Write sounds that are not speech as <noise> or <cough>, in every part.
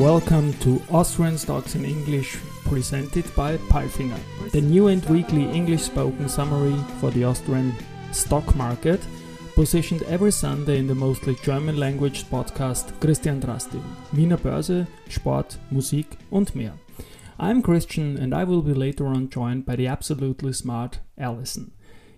welcome to Austrian Stocks in English, presented by Palfinger, the new and weekly English spoken summary for the Austrian stock market, positioned every Sunday in the mostly German language podcast Christian Drastil, Wiener Börse, Sport, Musik und mehr. I'm Christian and I will be later on joined by the absolutely smart Alison.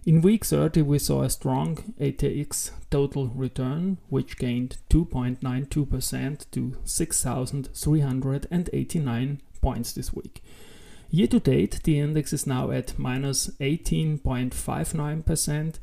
In week 30, we saw a strong ATX total return, which gained 2.92% to 6,389 points this week. Year to date, the index is now at minus 18.59%,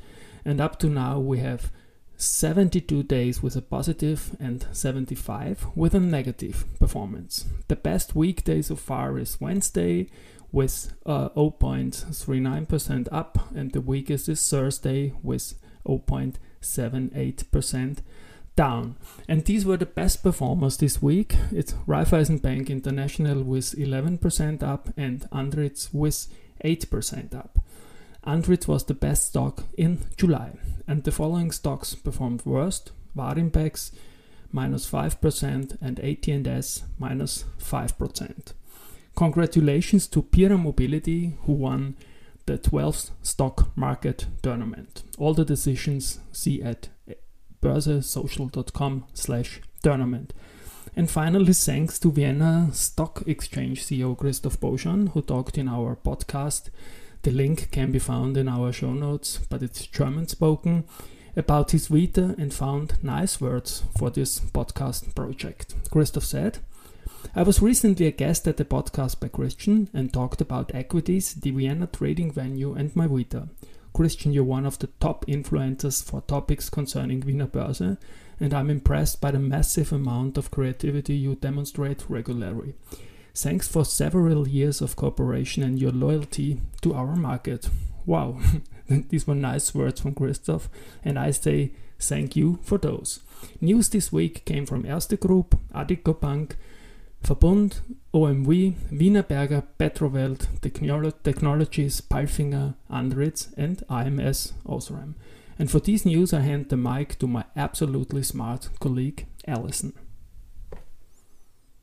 and up to now, we have 72 days with a positive and 75 with a negative performance. The best weekday so far is Wednesday with uh, 0.39% up, and the weakest is Thursday with 0.78% down. And these were the best performers this week. It's Raiffeisen Bank International with 11% up and Andritz with 8% up. Andritz was the best stock in July, and the following stocks performed worst: Warimpex minus 5% and AT&S minus 5%. Congratulations to Pierer Mobility, who won the 12th stock market tournament. All the decisions see at börsesocial.com slash tournament. And finally, thanks to Vienna Stock Exchange CEO Christoph Boschan, who talked in our podcast. The link can be found in our show notes, but it's German spoken, about his Vita and found nice words for this podcast project. Christoph said, I was recently a guest at the podcast by Christian and talked about equities, the Vienna trading venue, and my Vita. Christian, you're one of the top influencers for topics concerning Wiener Börse, and I'm impressed by the massive amount of creativity you demonstrate regularly. Thanks for several years of cooperation and your loyalty to our market. Wow, <laughs> these were nice words from Christoph, and I say thank you for those. News this week came from Erste Group, Addiko Bank, Verbund, OMV, Wienerberger, Petrowelt, Technologies, Palfinger, Andritz, and AMS Osram. And for these news, I hand the mic to my absolutely smart colleague, Allison.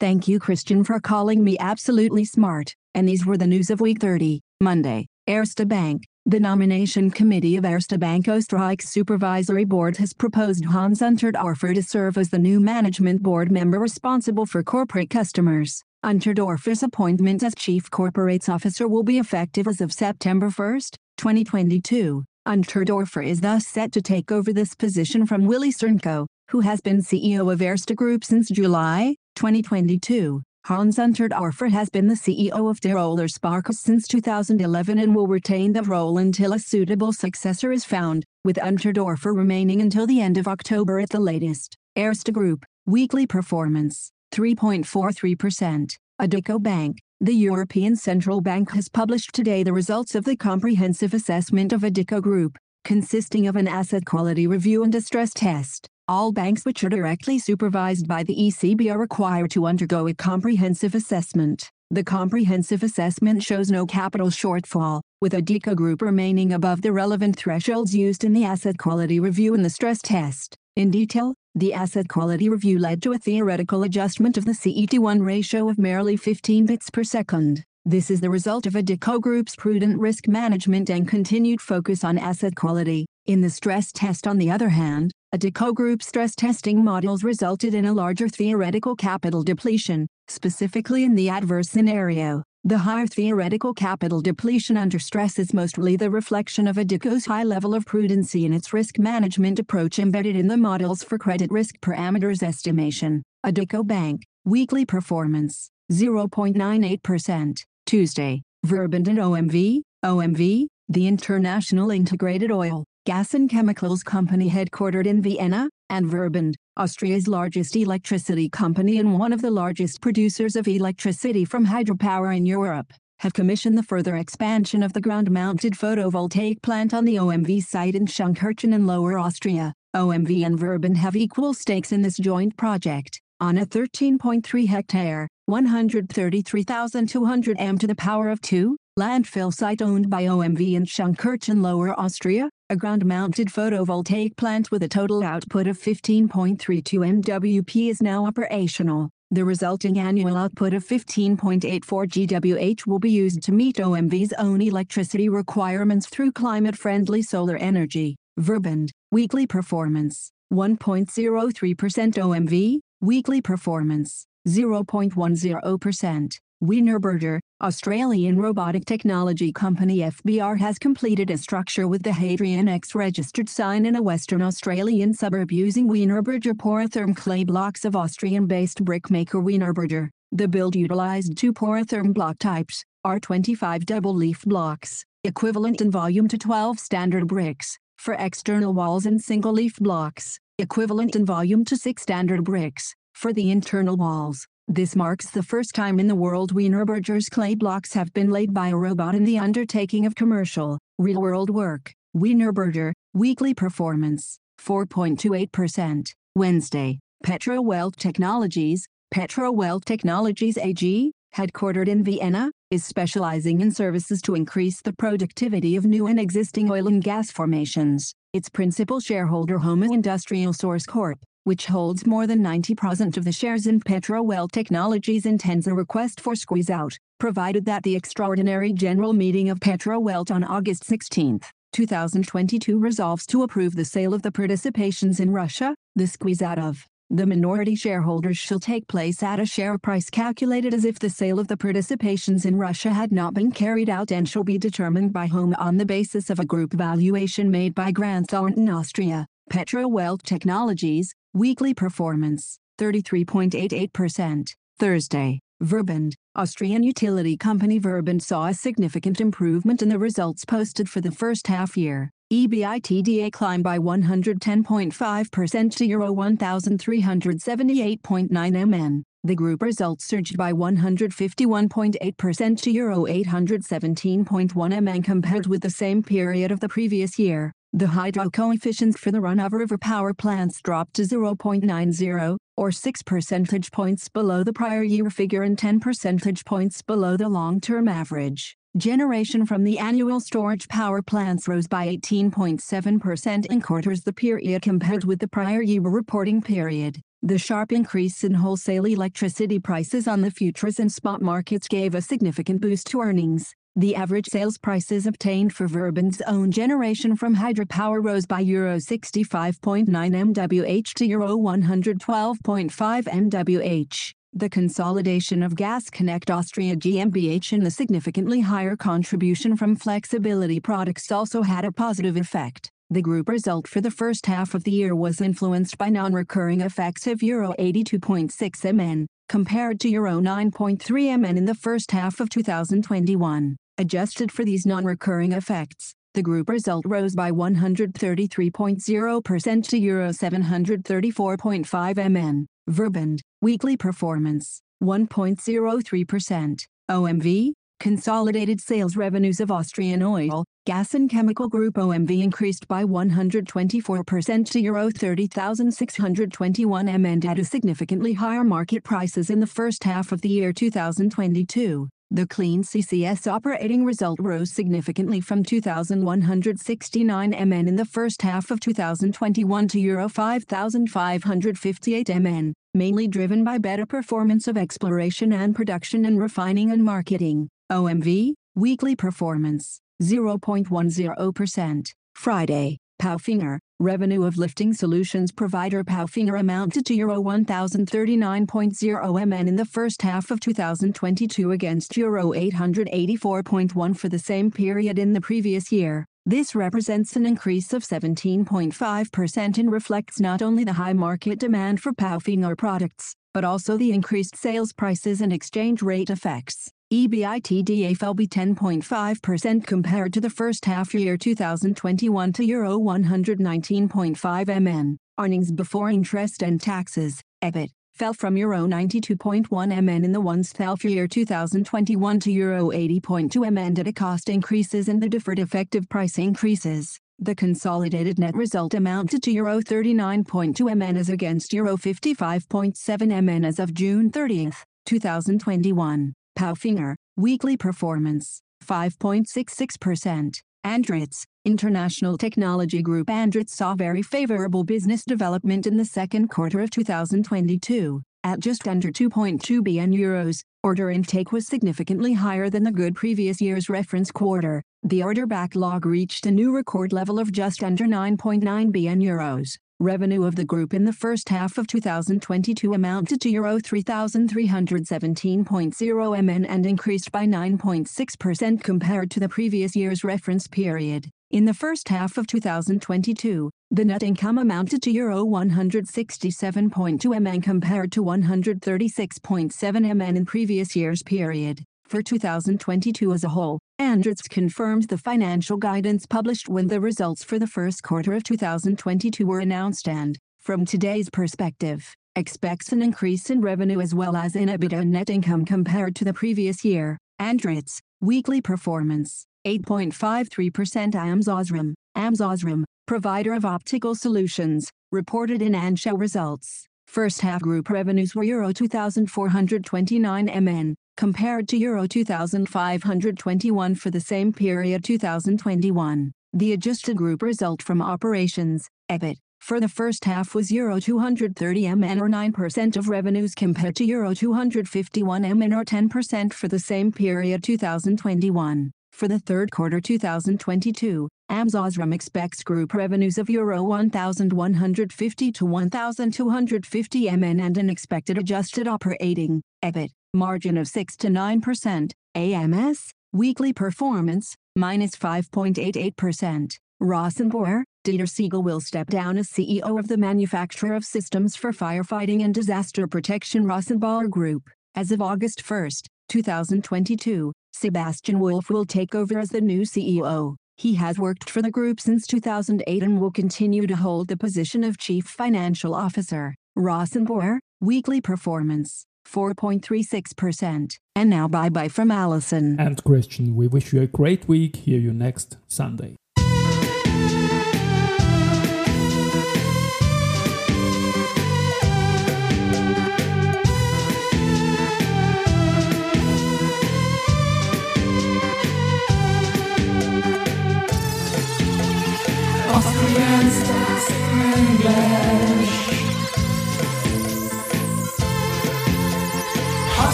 Thank you, Christian, for calling me absolutely smart. And these were the news of week 30, Monday. Erste Bank, the nomination committee of Erste Bank Österreich's supervisory board has proposed Hans Unterdorfer to serve as the new management board member responsible for corporate customers. Unterdorfer's appointment as chief corporates officer will be effective as of September 1, 2022. Unterdorfer is thus set to take over this position from Willy Cernko, who has been CEO of Erste Group since July 2022. Hans Unterdorfer has been the CEO of Tiroler Sparkasse since 2011 and will retain the role until a suitable successor is found, with Unterdorfer remaining until the end of October at the latest. Erste Group, weekly performance, 3.43%. Addiko Bank, the European Central Bank has published today the results of the comprehensive assessment of Addiko Group, consisting of an asset quality review and a stress test. All banks which are directly supervised by the ECB are required to undergo a comprehensive assessment. The comprehensive assessment shows no capital shortfall, with Addiko Group remaining above the relevant thresholds used in the asset quality review and the stress test. In detail, the asset quality review led to a theoretical adjustment of the CET1 ratio of merely 15 bits per second. This is the result of Addiko Group's prudent risk management and continued focus on asset quality. In the stress test on the other hand, Addiko Group stress testing models resulted in a larger theoretical capital depletion, specifically in the adverse scenario. The higher theoretical capital depletion under stress is mostly the reflection of Addiko's high level of prudency in its risk management approach embedded in the models for credit risk parameters estimation. Addiko Bank, weekly performance, 0.98%. Tuesday, Verbund and OMV, OMV, the International Integrated Oil, gas and chemicals company headquartered in Vienna, and Verbund, Austria's largest electricity company and one of the largest producers of electricity from hydropower in Europe, have commissioned the further expansion of the ground-mounted photovoltaic plant on the OMV site in Schönkirchen in Lower Austria. OMV and Verbund have equal stakes in this joint project. on a 13.3 hectare, 133,200 m to the power of 2, landfill site owned by OMV in Schönkirchen Lower Austria, a ground-mounted photovoltaic plant with a total output of 15.32 MWP is now operational. The resulting annual output of 15.84 GWH will be used to meet OMV's own electricity requirements through climate-friendly solar energy. Verbund, weekly performance, 1.03% OMV, weekly performance, 0.10%. Wienerberger, Australian robotic technology company FBR has completed a structure with the Hadrian X registered sign in a Western Australian suburb using Wienerberger Porotherm clay blocks of Austrian-based brickmaker Wienerberger. The build utilized two Porotherm block types, R25 double-leaf blocks, equivalent in volume to 12 standard bricks, for external walls and single-leaf blocks, equivalent in volume to 6 standard bricks, for the internal walls. This marks the first time in the world Wienerberger's clay blocks have been laid by a robot in the undertaking of commercial, real-world work. Wienerberger, weekly performance, 4.28%. Wednesday, Petro Technologies, Petro Technologies AG, headquartered in Vienna, is specializing in services to increase the productivity of new and existing oil and gas formations. Its principal shareholder Joma Industrial Source Corp which holds more than 90% of the shares in Petrowelt Technologies intends a request for squeeze-out, provided that the extraordinary general meeting of Petrowelt on August 16, 2022 resolves to approve the sale of the participations in Russia, the squeeze-out of the minority shareholders shall take place at a share price calculated as if the sale of the participations in Russia had not been carried out and shall be determined by whom on the basis of a group valuation made by Grant Thornton Austria, Petrowelt Technologies, Weekly performance, 33.88%. Thursday, Verbund, Austrian utility company Verbund saw a significant improvement in the results posted for the first half year. EBITDA climbed by 110.5% to Euro 1,378.9 MN. The group results surged by 151.8% to Euro 817.1 MN compared with the same period of the previous year. The hydro coefficients for the run-of-river power plants dropped to 0.90, or 6 percentage points below the prior year figure and 10 percentage points below the long-term average. Generation from the annual storage power plants rose by 18.7% in quarters the period compared with the prior year reporting period. The sharp increase in wholesale electricity prices on the futures and spot markets gave a significant boost to earnings. The average sales prices obtained for Verbund's own generation from hydropower rose by Euro 65.9 MWh to Euro 112.5 MWh. The consolidation of Gas Connect Austria GmbH and the significantly higher contribution from flexibility products also had a positive effect. The group result for the first half of the year was influenced by non-recurring effects of Euro 82.6 MN, compared to Euro 9.3 MN in the first half of 2021. Adjusted for these non-recurring effects, the group result rose by 133.0% to Euro 734.5 MN. Verbund, weekly performance, 1.03%. OMV, consolidated sales revenues of Austrian Oil, Gas and Chemical Group OMV increased by 124% to Euro 30,621 MN at a significantly higher market prices in the first half of the year 2022. The Clean CCS operating result rose significantly from 2,169 MN in the first half of 2021 to Euro 5,558 MN, mainly driven by better performance of exploration and production and refining and marketing. OMV, weekly performance, 0.10%. Friday, Palfinger, revenue of lifting solutions provider Palfinger amounted to Euro 1039.0 MN in the first half of 2022 against Euro 884.1 for the same period in the previous year. This represents an increase of 17.5% and reflects not only the high market demand for Palfinger products, but also the increased sales prices and exchange rate effects. EBITDA fell by 10.5% compared to the first half year 2021 to Euro 119.5 MN. Earnings before interest and taxes, EBIT, fell from Euro 92.1 MN in the once half year 2021 to Euro 80.2 MN due to cost increases and the deferred effective price increases. The consolidated net result amounted to Euro 39.2 MN as against Euro 55.7 MN as of June 30, 2021. Palfinger, weekly performance, 5.66%. Andritz, International Technology Group Andritz saw very favorable business development in the second quarter of 2022. At just under 2.2 billion euros, order intake was significantly higher than the good previous year's reference quarter. The order backlog reached a new record level of just under 9.9 billion euros. Revenue of the group in the first half of 2022 amounted to Euro 3,317.0 MN and increased by 9.6% compared to the previous year's reference period. In the first half of 2022, the net income amounted to Euro 167.2 MN compared to 136.7 MN in previous year's period. For 2022 as a whole, Andritz confirmed the financial guidance published when the results for the first quarter of 2022 were announced and, from today's perspective, expects an increase in revenue as well as in EBITDA and net income compared to the previous year. Andritz, weekly performance, 8.53% AMS OSRAM, AMS provider of optical solutions, reported in ANSHA results. First half group revenues were Euro 2,429 MN, compared to Euro 2,521 for the same period 2021. The adjusted group result from operations, EBIT, for the first half was Euro 230 MN or 9% of revenues compared to Euro 251 MN or 10% for the same period 2021. For the third quarter 2022, AMS OSRAM expects group revenues of Euro 1,150 to 1,250 MN and an expected adjusted operating EBIT margin of 6 to 9%. AMS weekly performance minus 5.88%. Rosenbauer, Dieter Siegel will step down as CEO of the manufacturer of systems for firefighting and disaster protection Rosenbauer Group. As of August 1, 2022, Sebastian Wolf will take over as the new CEO. He has worked for the group since 2008 and will continue to hold the position of Chief Financial Officer. Rosenbauer, weekly performance, 4.36%. And now bye bye from Allison. And Christian, we wish you a great week. Hear you next Sunday.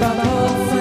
Palfinger.